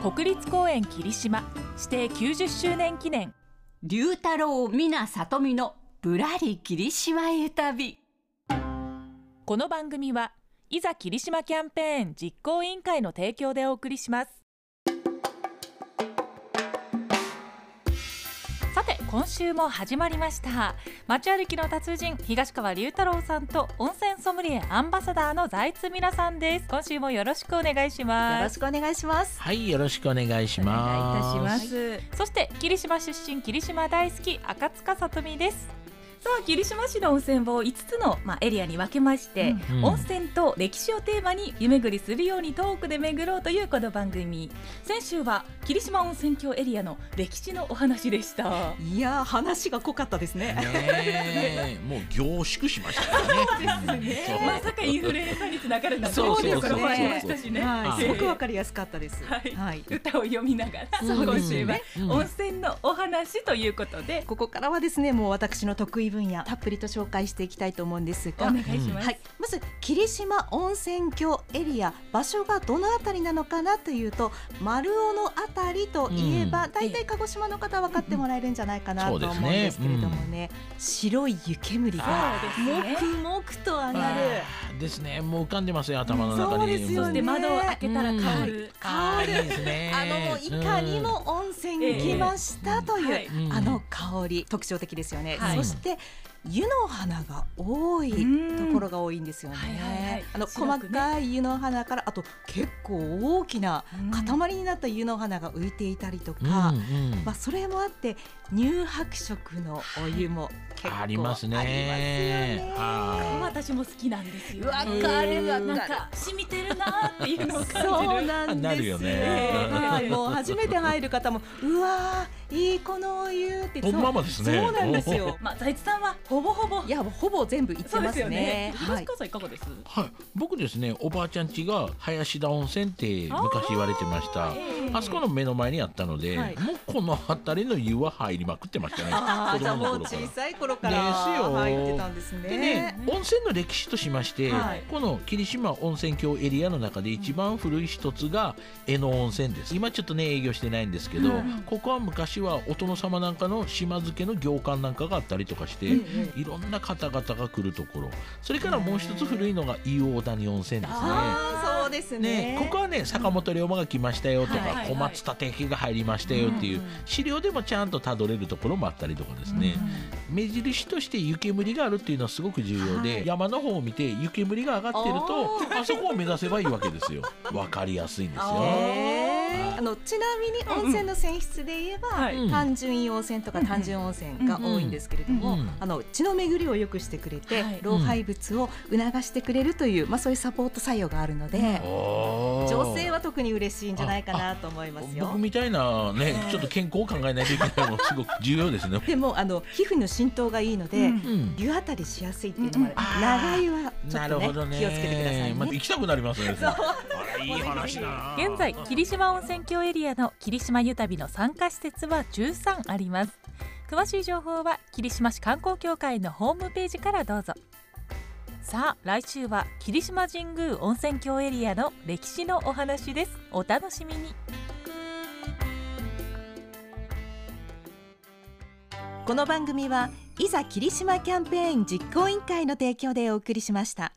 国立公園霧島。指定90周年記念。龍太郎皆里美のぶらり霧島へ旅。この番組はいざ霧島キャンペーン実行委員会の提供でお送りします今週も始まりました。街歩きの達人東川龍太郎さんと温泉ソムリエアンバサダーの財津美奈さんです。今週もよろしくお願いします。よろしくお願いします。はい、よろしくお願いしお願ます。いいたします、そして霧島出身霧島大好き赤塚さとみですさあ霧島市の温泉を5つの、まあ、エリアに分けまして、うん。温泉と歴史をテーマに湯巡りするようにトークで巡ろうというこの番組。先週は霧島温泉郷エリアの歴史のお話でした。いやー話が濃かったですね。ねえ、もう凝縮しましたね。うんまさかインフルエンサーにつながるなんて。そうですねもありましたしね。はい、すごくわかかりやすかったです。はい。はい。歌を読みながら、今週はうん温泉のお話ということで、ここからはですね、もう私の得意分野たっぷりと紹介していきたいと思うんですが。お願いします、はい、まず霧島温泉郷エリア場所がどのあたりなのかなというと丸尾のあたりといえば、うだいたい鹿児島の方は分かってもらえるんじゃないかなと思うんですけれどもね、白い湯煙がもくもくと上がる。ですね、もう浮かんでますよ、頭の中に。そうですよね。窓を開けたら香る、あーいいですね。あのもういかにも温泉に来ましたという、あの香り特徴的ですよね、はいそして湯の花が多いところが多いんですよね、はいはいはい。あのね。細かい湯の花からあと結構大きな塊になった湯の花が浮いていたりとうんか、うん。まあ、それもあって乳白色のお湯も結構ありますね。ありますよね。は私も好きなんですよ、ね。わかるわなんか染みてるなっていうのを感じる。そうなんなるよですよ。ね。はい。もう初めて入る方も、うわー、いいこのお湯って。ほんままですねそうなんですよ。まあ財津さんはほぼほぼいや、ほぼ全部行ってそうでますすねよね。。はい東。川さんいかがです？はい、僕ですね、おばあちゃん家が林田温泉って昔言われてました。あそこの目の前にあったので、はいもうこの辺りの湯は入りまくってましたね。ああ、子じゃあもう供の頃から小さい頃からですよ入ってたんですでねね。、温泉の歴史としまして、はいこの霧島温泉郷エリアの中で一番古い一つが江野温泉です今ちょっとね営業してないんですけど、うんここは昔はお殿様なんかの島漬けの行館なんかがあったりとかして、いろんな方々が来るところ。それからもう一つ古いのが伊予谷温泉ですね。ああ、そうですね。ね、ここはね坂本龍馬が来ましたよとか、はいはいはい。小松立家が入りましたよっていう資料でもちゃんとたどれるところもあったりとかですね、目印として湯煙があるっていうのはすごく重要で、はい。山の方を見て湯煙が上がってるとあそこを目指せばいいわけですよ。わかりやすいんですよ。あのちなみに温泉の泉質で言えば、単純硫黄泉とか単純温泉が多いんですけれども、うんうんあの血の巡りを良くしてくれて、はい老廃物を促してくれるという、まあそういうサポート作用があるので、女性は特に嬉しいんじゃないかなと思いますよ僕。みたいなねちょっと健康を考えないといけないのもすごく重要ですね。でもあの皮膚の浸透がいいので、うんうん湯あたりしやすいっていうのもある、うん長湯はちょっとね。ね気をつけてくださいね。また行きたくなりますね。いい話だな。現在霧島温泉郷エリアの霧島湯旅の参加施設は13あります。詳しい情報は霧島市観光協会のホームページからどうぞ。さあ来週は霧島神宮温泉郷エリアの歴史のお話です。お楽しみに。この番組はいざ霧島キャンペーン実行委員会の提供でお送りしました。